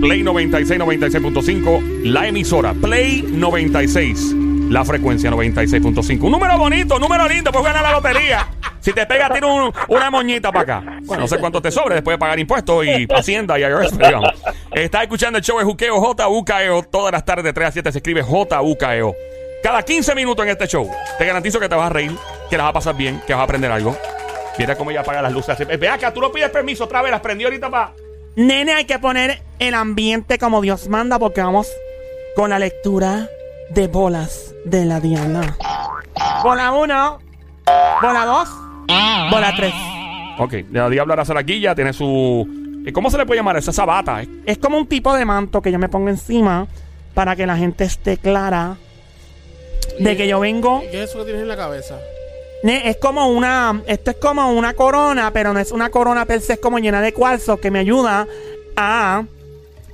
Play 96, 96.5, la emisora. Play 96, la frecuencia 96.5. Un número bonito, número lindo, pues ganar la lotería. Si te pega, tiene un- una moñita para acá. Bueno, no sé cuánto te sobre después de pagar impuestos y Hacienda y IRS. digamos. Estás escuchando el show de Juqueo JUKEO. Todas las tardes de 3 a 7 se escribe JUKEO. Cada 15 minutos en este show. Te garantizo que te vas a reír, que la vas a pasar bien, que vas a aprender algo. Mira cómo ella apaga las luces. Ve acá, tú no pides permiso otra vez, las prendí ahorita para. Nene, hay que poner el ambiente como Dios manda porque vamos con la lectura de bolas de la Diana. Bola 1, bola 2, bola 3. Ok, la diabla ahora la guilla, tiene su. eh, ¿Cómo se le puede llamar? Esa sabata. eh. Es como un tipo de manto que yo me pongo encima para que la gente esté clara de que yo vengo. ¿Qué es eso que tienes en la cabeza? Ne- Es como una. Esto es como una corona, pero no es una corona per se, es como llena de cuarzo que me ayuda a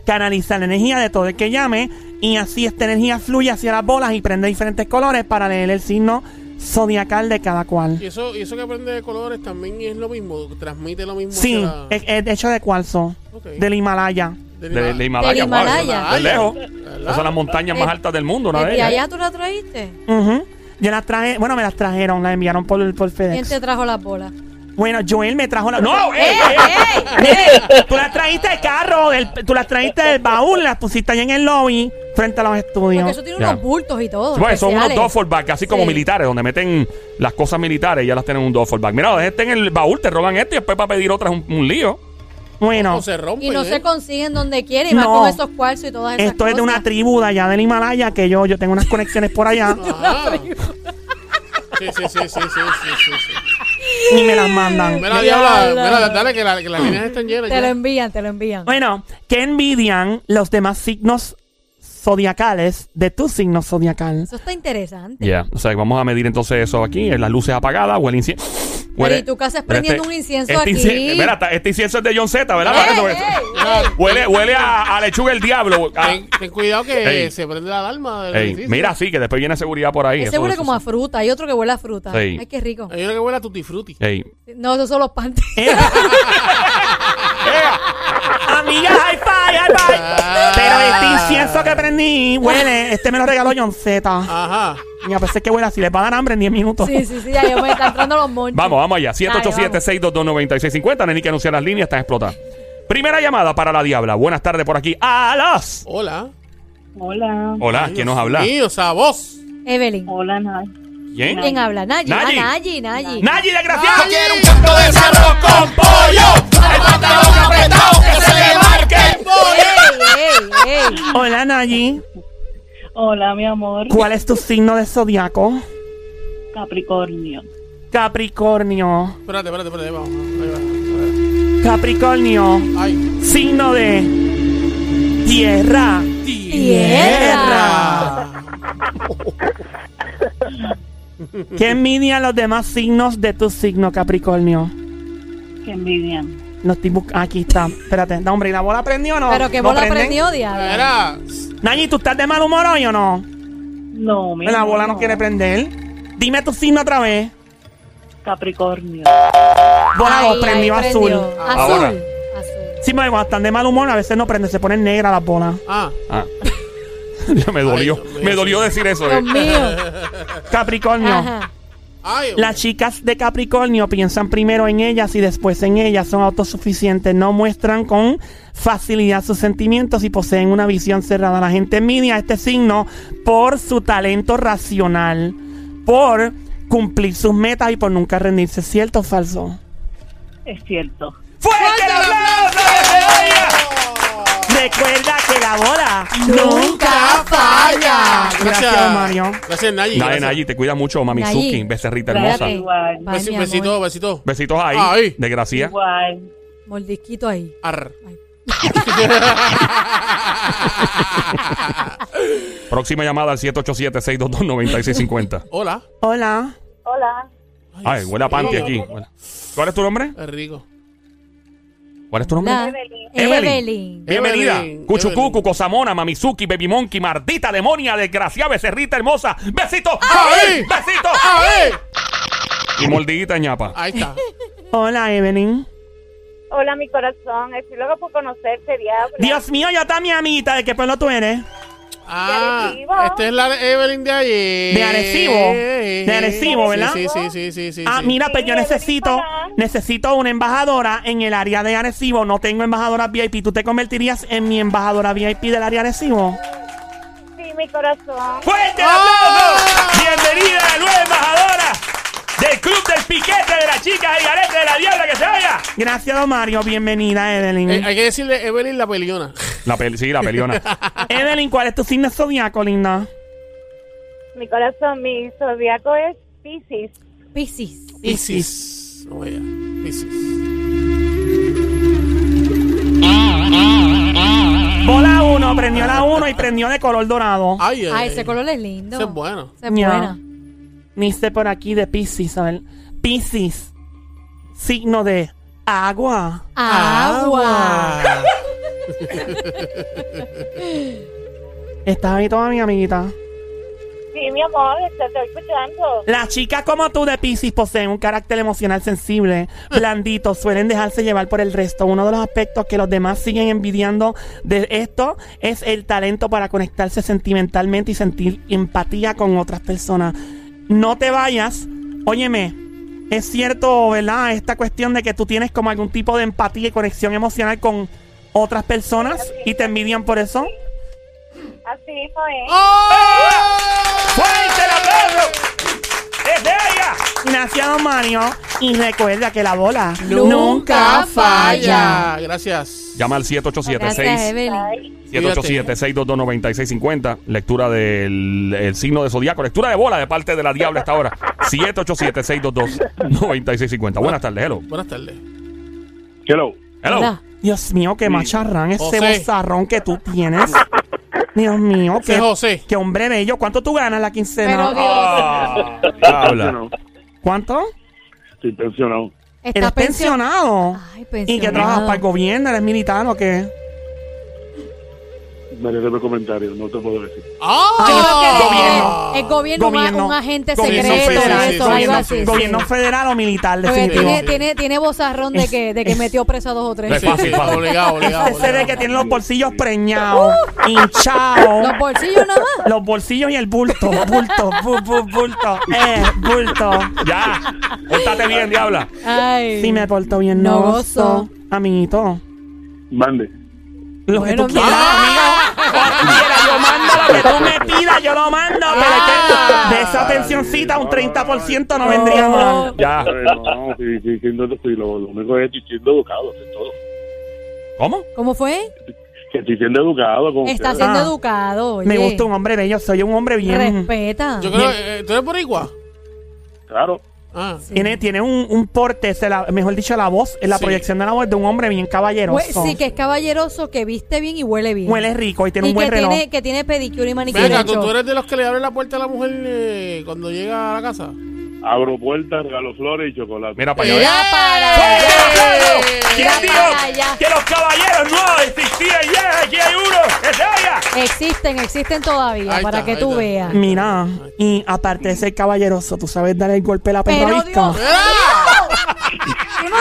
canalizar la energía de todo el que llame y así esta energía fluye hacia las bolas y prende diferentes colores para leer el signo zodiacal de cada cual. Y eso, y eso que aprende de colores también es lo mismo, transmite lo mismo. Sí, la- es, es hecho de cuarzo, del Himalaya. del De, Hima- de Himalaya. Del wow, Himalaya. de lejos. Esas son las montañas más Eh, altas del mundo, una de ¿Desde ellas. allá tú la trajiste? Ujú. Yo las traje, bueno, me las trajeron, las enviaron por, por ¿Quién FedEx. te trajo las bolas? Bueno, Joel me trajo la. ¡No! ¡Ey, ¡Ey, ey! Tú las trajiste del carro, del- tú las trajiste del baúl, las pusiste allá en el lobby, frente a los Porque estudios. eso tiene Ya. unos bultos y todo. Bueno, son unos especiales. duffel bag, así como Sí. militares, donde meten las cosas militares y ya las tienen en un duffel bag. Mira, este en el baúl, te roban este y después para pedir otras un, un lío. Bueno, se rompe. Y no ¿eh? se consiguen donde quiere, y más No. con esos cuarzos y todas esas esto es de una cosas. tribu de allá del Himalaya que yo, yo tengo unas conexiones por allá. Sí, sí, sí, sí, sí, sí, sí, y me las mandan. Mira, Diabla. mira, dale que, la- que las líneas están llenas. Te lo ya. envían, te lo envían. Bueno, ¿qué envidian los demás signos zodiacales de tu signo zodiacal? Eso está interesante. Ya, o sea, vamos a medir entonces eso aquí, en las luces apagadas o el incienso. Pero y tu casa es prendiendo un incienso aquí. Mira, este incienso es de John Z, ¿verdad? ¡Ey, Eso- ey, eso- ey! Huele, huele a, a lechuga el diablo. Ah, Ten, ten cuidado que Ey. se prende la alarma mira, sí, que después viene seguridad por ahí. Ese Eso- huele eso- como a fruta. Hay otro que huele a fruta. Ay, qué rico. Hay uno que huele a tutti frutti. Ey. No, esos son los panties. Amiga, high five, high five. Pero incienso que prendí huele, este me lo regaló John Z. Ajá. Y a pesar que huele así, le va a dar hambre en 10 minutos. Sí, sí, sí. Ya yo me están entrando los monchos. Vamos, vamos allá. Dale, vamos. 787-622-9650. Neni que anuncia las líneas, están explotadas. Primera llamada para la Diabla. Buenas tardes por aquí. ¡Alas! Hola. Hola, Hola, ¿quién nos habla? Mío, o sea, vos. Evelyn. hola, Nay. ¿Quién? ¿Quién habla? Nayi. Nayi. Ah, Nayi, Nayi. ¡Nayi, desgraciado! ¡Quiero un canto de cerro con pollo! ¡El pantalón apretado que se le marque! Hola, Nayi. Hola, mi amor. ¿Cuál es tu signo de zodiaco? Capricornio. Capricornio. Espérate, espérate, espérate. Vamos. Ahí va, ahí Capricornio. Ay. Signo de tierra. Tierra. ¿Qué envidian los demás signos de tu signo, Capricornio? Qué envidian. No estoy bus- Aquí está. Espérate. No, hombre, ¿y la bola prendió o no? Pero que ¿No bola prenden? prendió, diablo. Era. Nayi, ¿tú estás de mal humor hoy o no? No, mi La bola no quiere prender. Dime tu signo otra vez. Capricornio. Bola Ahí, dos, prendió ahí azul. prendió. Ahora. Azul. Azul. Sí, porque cuando están de mal humor, a veces no prende, se ponen negras las bolas. Ah. Ah. Ya me dolió. Ay, Dios mío, me dolió decir eso. Dios eh. mío. Capricornio. Ajá. Las chicas de Capricornio piensan primero en ellas y después en ellas, son autosuficientes, no muestran con facilidad sus sentimientos y poseen una visión cerrada. La gente envidia a este signo por su talento racional, por cumplir sus metas y por nunca rendirse. ¿Cierto o falso? Es cierto. ¡Fuerte el aplauso ella! Recuerda que la bola Nunca falla. Gracias, Mario. Gracias, Nayi. Gracias. Nayi, te cuida mucho, Mami Nayi. Suki, becerrita hermosa. Igual. Bye, Besi- mi besito. Besitos ahí, Ay. de gracia. Igual. Mordisquito ahí. Arr. Ay. Próxima llamada al 787-622-9650. Hola. Hola. Hola. Ay, huele a panty aquí. ¿Cuál es tu nombre? Rico. ¿Cuál es tu nombre? La- Evelyn. Evelyn. Evelyn. Bienvenida. Evelyn, Cuchucucu, Evelyn. Cosamona, Mamizuki, Baby Monkey, Mardita, Demonia, Desgraciada, Becerrita Hermosa. ¡Besito! ¡Ay! ¡Besito! ¡Ay! Y mordidita ñapa. Ahí está. Hola, Evelyn. Hola, mi corazón. Estoy loca por conocerte, diablo. Dios mío, yo también, amiguita. ¿De qué pueblo tú eres? Ah, esta es la de Evelyn de ayer. De Arecibo. De Arecibo, ¿verdad? Sí, sí, sí, sí, sí. Ah, sí. mira, pues Sí, yo necesito, necesito una embajadora en el área de Arecibo. No tengo embajadora VIP. ¿Tú te convertirías en mi embajadora VIP del área de Arecibo? Sí, mi corazón. ¡Fuerte el ¡Ah! aplauso! Bienvenida a la nueva embajadora del Club del Piquete de las chicas y Garete de la Diabla que se vaya. Gracias, don Mario. Bienvenida, Evelyn. Eh, hay que decirle Evelyn la peliona. La peli, sí, la peliona. Evelyn, ¿cuál es tu signo zodiaco, linda? Mi corazón, mi zodiaco es Pisces. Piscis. Isis. No vaya. Isis. Bola 1, prendió la 1 y prendió de color dorado. Ay, ay, Ah, ay. ese color es lindo. Ese es bueno. Ese es Ya. buena. Dice por aquí de Pisces, a ver. Pisces, signo de agua. Agua. ¿Estás ahí toda mi amiguita? Sí, mi amor, te estoy escuchando. Las chicas como tú de Pisces poseen un carácter emocional sensible, blandito, suelen dejarse llevar por el resto. Uno de los aspectos que los demás siguen envidiando de esto es el talento para conectarse sentimentalmente y sentir empatía con otras personas. No te vayas, óyeme, es cierto, ¿verdad? Esta cuestión de que tú tienes como algún tipo de empatía y conexión emocional con otras personas y te envidian por eso. Así mismo es. ¡Oh! ¡Fuerte el aplauso! ¡Es de ella! Gracias, don Mario. Y recuerda que la bola Nunca falla. Gracias. Llama al 787 Gracias, 6 Evelyn. 787-622-9650. Lectura del el signo de zodiaco. Lectura de bola de parte de la diabla a esta hora. 787-622-9650. Buenas tardes, hello. Buenas tardes. Hello. Hello. Hola. Dios mío, qué macharrán ese José. bozarrón que tú tienes. Dios mío, qué, José. qué hombre bello. ¿Cuánto tú ganas la quincena? Pero Dios, Ah, diabla. ¿Cuánto? Estoy pensionado. ¿Eres ¿estás pensionado? pensionado? Ay, ¿Y qué pensionado. trabajas para el gobierno? ¿Eres militar o qué? Me debe comentario, no te puedo decir. ¡Ah! Yo creo que Gobierno. El gobierno, Gobierno. un agente Gobierno secreto, federal, eso, gobierno, algo así. sí. gobierno federal o militar, definitivo. tiene, Sí. tiene, tiene vozarrón de que, de que metió preso a dos o tres. Es Sí, fácil, sí, fácil. obligado, obligado. Se ve obligado. que tiene los bolsillos preñados, hinchados. Los bolsillos nada más. Los bolsillos y el bulto, bulto, bu- bu- bulto, eh, bulto. Ya. Pórtate bien, diabla. Ay. Si me porto bien, No no gozo. Amiguito, Mande. lo Bueno, que tú quieras, amigo. Cuando quieras, yo mando lo que tú me pidas, yo lo mando. Pero es que de esa pensioncita un 30% no vendría mal. Ya. No, sí, sí, siendo, sí, lo, lo único es que estoy siendo educado, es todo. ¿Cómo? ¿Cómo fue? Que estoy siendo educado con Está ustedes. siendo Ah. educado. Oye. Me gusta un hombre bello, soy un hombre bien. Respeta. Yo creo eh, ¿Tú eres boricua? Claro. Ah. Sí. Tiene, tiene un, un porte, se la- mejor dicho, la voz, la Sí. proyección de la voz de un hombre bien caballeroso. Sí, que es caballeroso, que viste bien y huele bien. Huele rico y tiene y un buen que reloj. tiene, que tiene pedicure y manicure Venga, ¿tú, hecho. tú eres de los que le abren la puerta a la mujer eh, cuando llega a la casa. Abro puertas, regalo flores y chocolate. Mira para allá. Ya para ¡Fuerte el aplauso! ¡Eh! ¿Quién dijo para allá. que los caballeros no existían ya? Aquí hay uno. ¡Es de ella! Existen, existen todavía, Ahí para está, que ahí tú está. veas. Mira, y aparte de ser caballeroso, tú sabes dar el golpe a la Pero perra visca? Dios, ¿Tú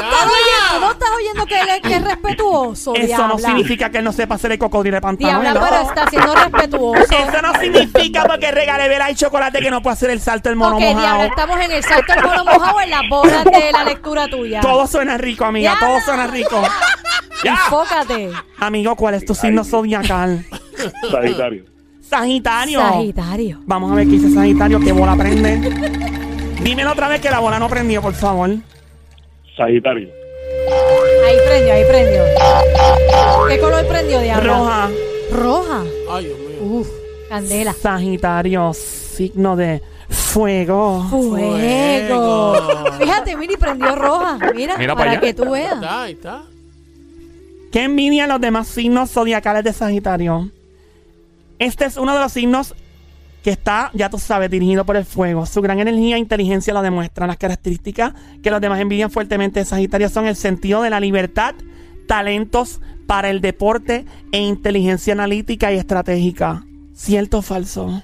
no, estás oyendo, tú no estás oyendo que él es, que es respetuoso, Eso diabla. no significa que él no sepa hacer el cocodrilo de pantalón. Diabla, ¿no? pero está siendo respetuoso. Eso no significa porque regale vela y chocolate que no puede hacer el salto del mono Ok, diabla, mojado. estamos en el salto del mono mojado en las bolas de la lectura tuya. Todo suena rico, amiga, todo suena rico. Enfócate. Amigo, ¿cuál es tu signo zodiacal? Sagitario. Sagitario. Sagitario. Vamos a ver qué dice Sagitario, qué bola prende. Dímelo otra vez que la bola no prendió, por favor. Sagitario. Ahí prendió, ahí prendió. ¿Qué color prendió, diabla? Roja. Roja. Ay, Dios mío. Uf, candela. Sagitario, signo de fuego. Fuego. Fíjate, mira, y prendió roja. Mira, Mira para para allá. que tú veas. Ahí está, ahí está. ¿Qué envidian los demás signos zodiacales de Sagitario? Este es uno de los signos que está, ya tú sabes, dirigido por el fuego. Su gran energía e inteligencia lo demuestran. Las características que los demás envidian fuertemente de Sagitario son el sentido de la libertad, talentos para el deporte e inteligencia analítica y estratégica. ¿Cierto o falso?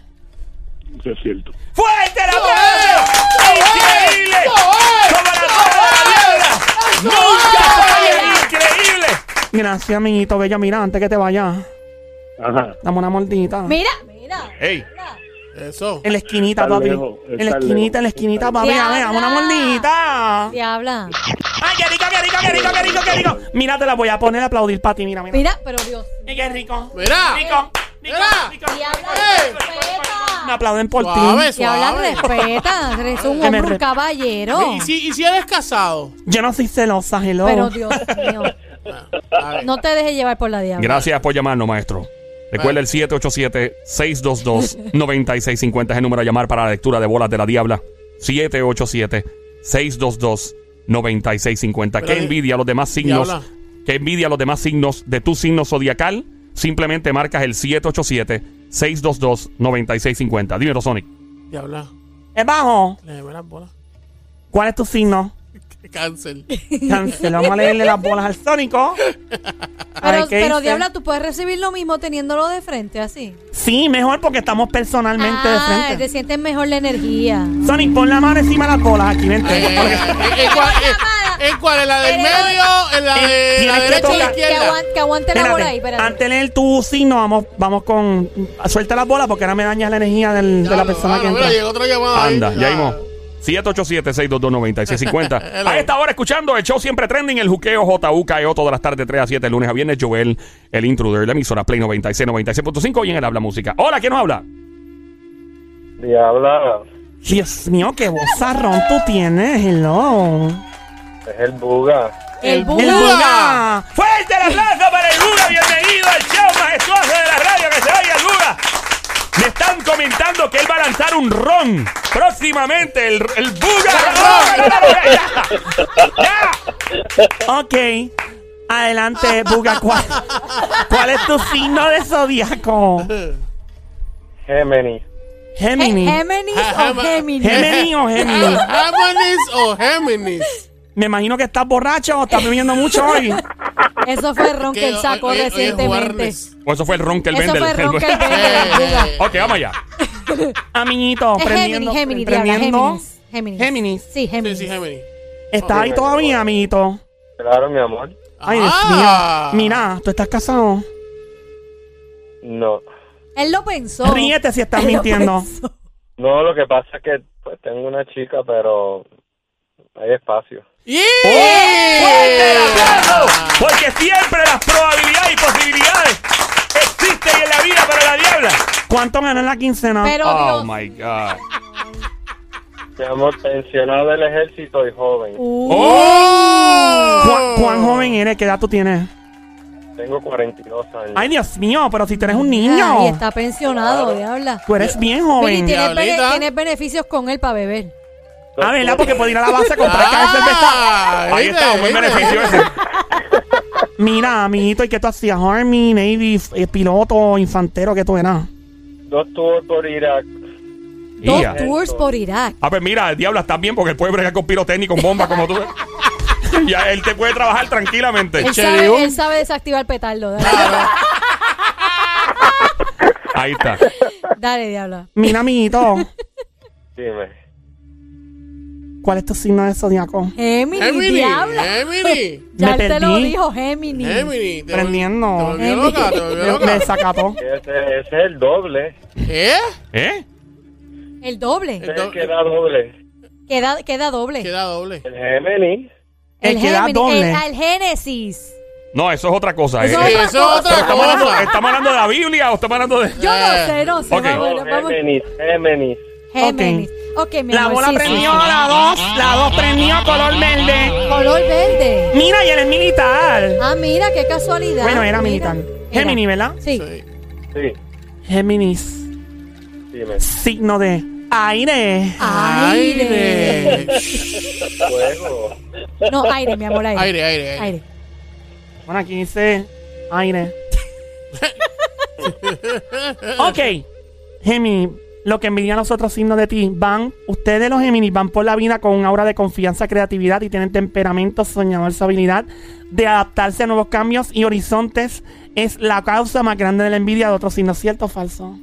Eso es cierto. ¡Fuerte aplauso! ¡Increíble! ¡Como la la! ¡Nunca falla! ¡Increíble! Gracias, amiguito bello. Mira, antes que te vayas, Ajá. dame una mordita. Mira, mira. Ey, Eso. En la esquinita, Está papi. lejos, en la está esquinita, en la lejos. esquinita, papi. Diabla. Dame, dame una mordita. Diabla. Ay, qué rico, qué rico, qué rico, qué rico, qué rico. Mira, te la voy a poner a aplaudir para ti. Mira, mira. Mira, pero Dios. Ay, qué rico. Mira. Rico, rico, Mira. rico. Diabla, ¡Ey! Me respeta. aplauden por Suave, ti. Diabla, suave. respeta. Eres un Que me hombre, un caballero. ¿Y si, ¿Y si eres casado? Yo no soy celosa, hello. Pero Dios mío. A ver. No te dejes llevar por la diabla. gracias por llamarnos, maestro. Recuerda el 787-622-9650 es el número a llamar para la lectura de bolas de la diabla. 787-622-9650. Pero ¿Qué di- envidia a los demás signos? Diabla. ¿Qué envidia los demás signos de tu signo zodiacal? Simplemente marcas el 787-622-9650. Dímelo, Sonic. Diabla. Es bajo. Le las bolas. ¿Cuál es tu signo? Cáncer. Cáncer. Vamos a leerle las bolas al Sónico. Pero, ¿qué pero? Diabla, tú puedes recibir lo mismo teniéndolo de frente, así. Sí, mejor porque estamos personalmente de Ah, frente. te sientes mejor la energía. Sonic, pon la mano encima de las bolas aquí, vente. Eh, Porque- ¿En cuál, en- en cuál? ¿En la del medio? ¿En la de Tienes la que derecha o la tocar- Que, izquierda? que aguante la bola ahí, espérate. antes de leer tu signo, vamos, vamos con. Suelta las bolas porque ahora me dañas la energía del- de la Diablo, persona que entra. Mira, llegó otra llamada. ahí. Anda, ya Ah. Vimos. 787-622-9650. Hello. a esta hora escuchando el show siempre trending, el juqueo JUKEO todas las tardes 3 a 7, lunes a viernes. Joel, el intruder, la emisora Play 96, 96.5 y en el habla música. Hola, ¿quién nos habla? Diabla, Dios mío, qué vozarrón tú tienes, hello. es el Buga. El El buga. Buga. Fuerte el aplauso para el Buga. Bienvenido al show majestuoso de la radio. Que se vaya el Buga. Me están comentando que él va a lanzar un ron próximamente. El, el Buga. ¡Ya! ¡Ya! Ok. Adelante, Buga. ¿Cuál, cuál es tu signo de zodiaco? Géminis. Géminis. Géminis o Géminis. Géminis o Géminis. ¿Géminis o Géminis? Me imagino que estás borracho o estás bebiendo mucho hoy. Eso fue el ron que él sacó recientemente. O eso fue el ron que él Eso vende. fue el ron que él vende. Eh, Ok, vamos allá. Amiguito, Es prendiendo. Géminis, Géminis, diabla, prendiendo. Géminis. Géminis. Géminis. Sí, Sí, Géminis. sí, Géminis. ¿Estás ahí todavía, amiguito? Claro, mi amor. Ay, Dios Ah. mío. Mira, ¿tú estás casado? No. Él lo pensó. Ríete si estás Él lo mintiendo. pensó. No, lo que pasa es que pues, tengo una chica, pero hay espacio. ¡Yeah! ¡Fuerte el aplauso! Porque siempre las probabilidades y posibilidades existen en la vida para la diabla. ¿Cuánto ganó en la quincena? Pero Oh Dios. my God. Mi amor, pensionado del ejército y joven. Uh, ¡Oh! ¿Cuán, cuán joven eres? ¿Qué edad tú tienes? Tengo 42 años. Ay, Dios mío, pero si tú eres un ay, niño. está pensionado, diabla. Tú eres bien Mira, y joven. tienes, bene- tienes beneficios con él para beber. Ah, ¿verdad? Porque puede ir a la base a comprar cada cerveza. Ah, Ahí está, un buen beneficio ese. Mira, amiguito, ¿y qué tú hacías? Army, Navy, eh, piloto, infantero, ¿qué tú eras? Dos tours por Irak. Dos Ya. tours por Irak. Ah, pues mira, el diablo está bien porque él puede bregar con pirotécnico, con bomba, como tú. ya él te puede trabajar tranquilamente. Él sabe, él sabe desactivar petardo. Dale, Ahí está. dale diabla. Mira, amiguito, Dime. ¿Cuál es tu signo de zodiaco? Géminis, Géminis, diabla. Géminis. Ya Me él te lo perdí. dijo, Géminis. Géminis. Te Prendiendo. Te volvió loca, te volvió Me, loca. me desacató. Ese, ese es el doble. ¿Eh? ¿Eh? El doble. Ese es el que da doble. Queda, queda doble. Queda doble. El Géminis. El que da Géminis, doble. El, el Génesis. No, eso es otra cosa. Eso eh. es Eh, otra Eso es cosa. otra estamos hablando, cosa. ¿Estamos hablando de la Biblia o estamos hablando de.? Yo no Eh. sé, no sé. Ok. Vamos, No, vamos. Géminis, Géminis. Géminis. Ok, mi La amor, bola sí, sí. prendió, la dos, la dos prendió color verde. Color verde. Mira, y él es militar. Ah, mira, qué casualidad. Bueno, era Mira. militar. Géminis, ¿verdad? Sí. Sí. Sí, Géminis, dime. signo de aire. Aire. Fuego. No, aire, mi amor, aire. Aire, aire, aire. Aire. Bueno, aquí dice aire. ok, Géminis, lo que envidian los otros signos de ti, van, ustedes los Géminis van por la vida con un aura de confianza, creatividad y tienen temperamento, soñador, su habilidad de adaptarse a nuevos cambios y horizontes es la causa más grande de la envidia de otros signos, ¿cierto o falso?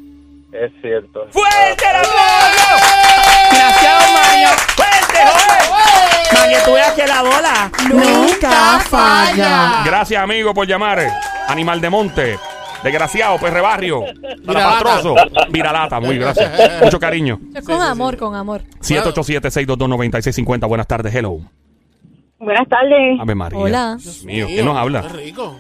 Es cierto. ¡Fuerte el aplauso! Gracias, Mario. ¡Fuerte, joven! Para que tú veas que la la bola nunca falla. Gracias, amigo, por llamar. Animal de monte. Desgraciado, perre barrio. Viralata. Patroso. Viralata, muy gracias. Mucho cariño. Con amor, con amor. 787-622-9650. Buenas tardes, hello. Buenas tardes. Ave María. Hola. Dios mío, ¿quién nos habla? Qué rico.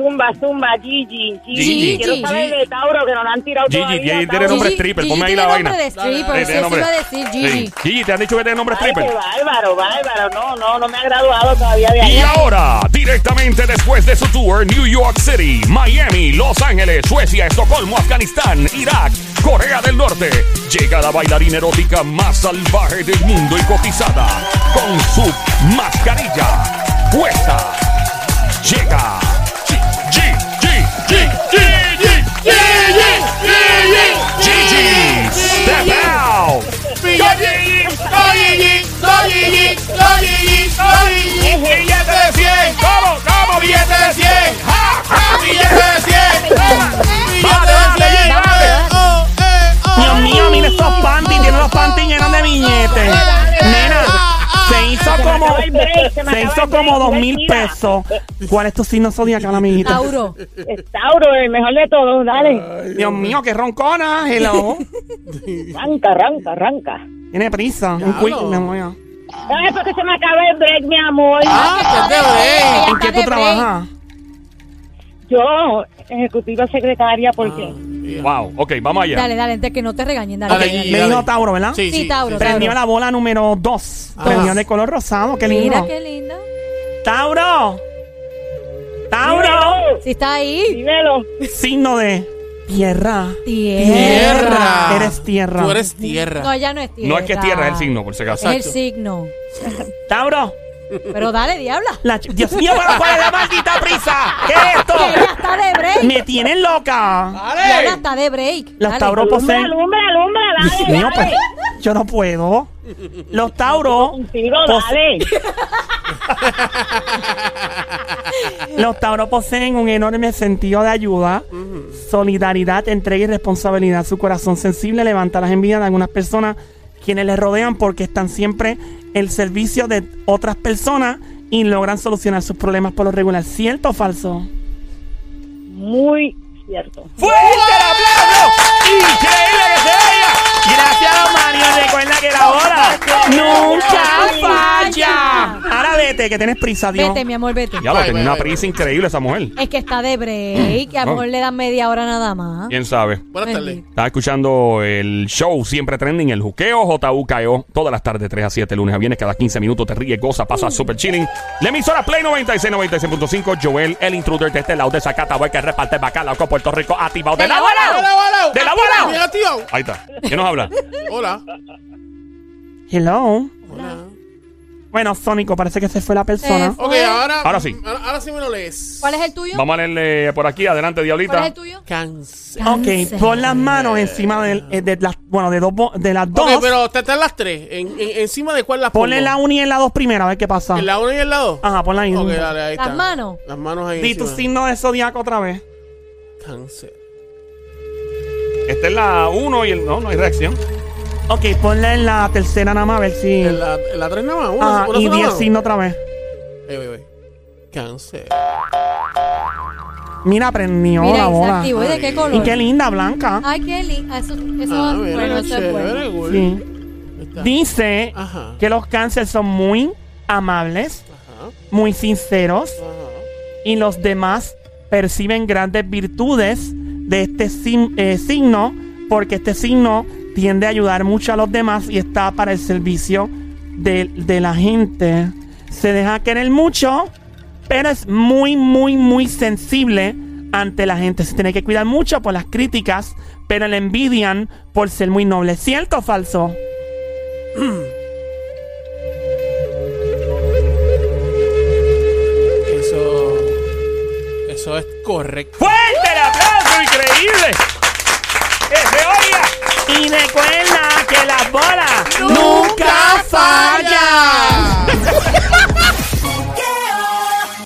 Zumba, zumba, Gigi. Gigi. Gigi. Quiero saber de Tauro que nos han tirado Gigi, todavía. Gigi tiene nombre Gigi- stripper. Gigi Ponme ahí la vaina. de stripper, eso tiene nombre. iba a decir Gigi. Sí. Gigi, ¿te han dicho que tiene nombre Ay, stripper? qué bárbaro, bárbaro. No, no, no me ha graduado todavía de Y allá. ahora, directamente después de su tour, New York City, Miami, Los Ángeles, Suecia, Estocolmo, Afganistán, Irak, Corea del Norte, llega la bailarina erótica más salvaje del mundo y cotizada, con su mascarilla puesta. Llega. Step out. De 100, ¿cómo? ¿Cómo? Billete de 100. ¡Ja, ja! Billete de 100. Billete de 100. Oh, eh, oh. Dios mío, mira esos panties. Tiene los panties llenos de billetes. Se me Se acaba hizo el break, como dos mil mira. pesos. ¿Cuál es tu signo zodiacal, amiguita? Tauro. Tauro, el mejor de todos, dale. Dios mío, qué roncona. Hello. Arranca, arranca, arranca. Tiene prisa. Un Diablo. quick, mi amor. Ay, porque se me acaba el break, mi amor. Ah, que te break. ¿En qué tú trabajas? Yo, ejecutiva secretaria, porque Wow, ok, vamos allá. Dale, dale, antes que no te regañen. Dale, Dale, dale, Me dijo Tauro, ¿verdad? Sí, Sí, sí. Tauro, sí. Prendió Tauro. la bola número 2. Ah. Prendió de color rosado. Qué lindo. Mira qué lindo. Tauro. Tauro. Si está ahí. dímelo. Signo de tierra. Tierra. Eres tierra. Tú eres tierra. No, ya no es tierra. No es que tierra, es el signo, por si acaso. Es el signo. Tauro. Pero dale, diabla. La ch- Dios mío, pero ¿cuál es la maldita prisa? ¿Qué es esto? Que ella está de break. Me tienen loca. Diabla está de break. Los Dale. Tauros Alumbra, poseen. alumbra, alumbra, Dios dale, mío, pues yo no puedo. Los Tauros. Contigo, pos- dale. Los Tauros poseen un enorme sentido de ayuda, solidaridad, entrega y responsabilidad. Su corazón sensible levanta las envidias de algunas personas quienes les rodean porque están siempre el servicio de otras personas y logran solucionar sus problemas por lo regular. ¿Cierto o falso? Muy cierto. ¡Fuerte el aplauso! ¡Increíble que se oiga! Gracias, don Mario. Recuerda que la hora nunca falla. Ahora vete, que tienes prisa, Dios. Vete, mi amor, vete. Ya lo tenía una prisa increíble esa mujer. Es que está de break. A lo mejor le dan media hora nada más. ¿Quién sabe? Buenas tardes. Estaba escuchando el show siempre trending, el juqueo JUKEO, todas las tardes 3 a 7, lunes a viernes, cada 15 minutos te ríes, goza, pasa super chilling. La emisora Play 96, 96.5, Joel, el intruder de este lado de Zacatau, que reparte bacalao con Puerto Rico, activado de, ¡De la la bola. ¡De la bola! Bien activado. Ahí está. ¿Quién nos habla? Hola. Hello. Hola. Bueno, Sónico, parece que se fue la persona. Eh, Ok, ahora. Ahora sí. Ahora, ahora sí me lo lees. ¿Cuál es el tuyo? Vamos a leerle por aquí, adelante, ¿Cuál es Diablita. el tuyo? Cáncer. Ok, pon las manos encima de, eh, de las, bueno, de dos, de las dos. Ok, pero te están las tres. En, en- encima de cuál las pongo. Ponle la una y en la dos primero, a ver qué pasa. En la una y en la dos. Ajá, ponla ahí. Ok, dale, ahí Las está. manos. Las manos ahí. Di tu signo de zodiaco otra vez. Cáncer. Esta es la 1 y el. No, no hay reacción. Ok, ponla en la tercera nada más, a ver si. En la, en la tres nada más. Una, Ajá, una y sola di el mano. signo otra vez. Ahí, ahí, ahí. Cáncer. Mira, prendió Mira, la bola. activó. ¿Y de qué color? Y qué linda, blanca. Ay, qué lindo. Eso, eso, Ah, mira, bueno, eso es chévere, bueno. güey. Sí. Está. Dice Ajá. que los cánceres son muy amables, Ajá. muy sinceros Ajá. y los demás perciben grandes virtudes de este sin- eh, signo porque este signo tiende a ayudar mucho a los demás y está para el servicio de, de la gente. Se deja querer mucho, pero es muy, muy, muy sensible ante la gente. Se tiene que cuidar mucho por las críticas, pero le envidian por ser muy noble. ¿Cierto o falso? Eso. Eso es correcto. ¡Fuerte! ¡Increíble! ¡Que se oiga! Y recuerda que las bolas ¡Nunca falla!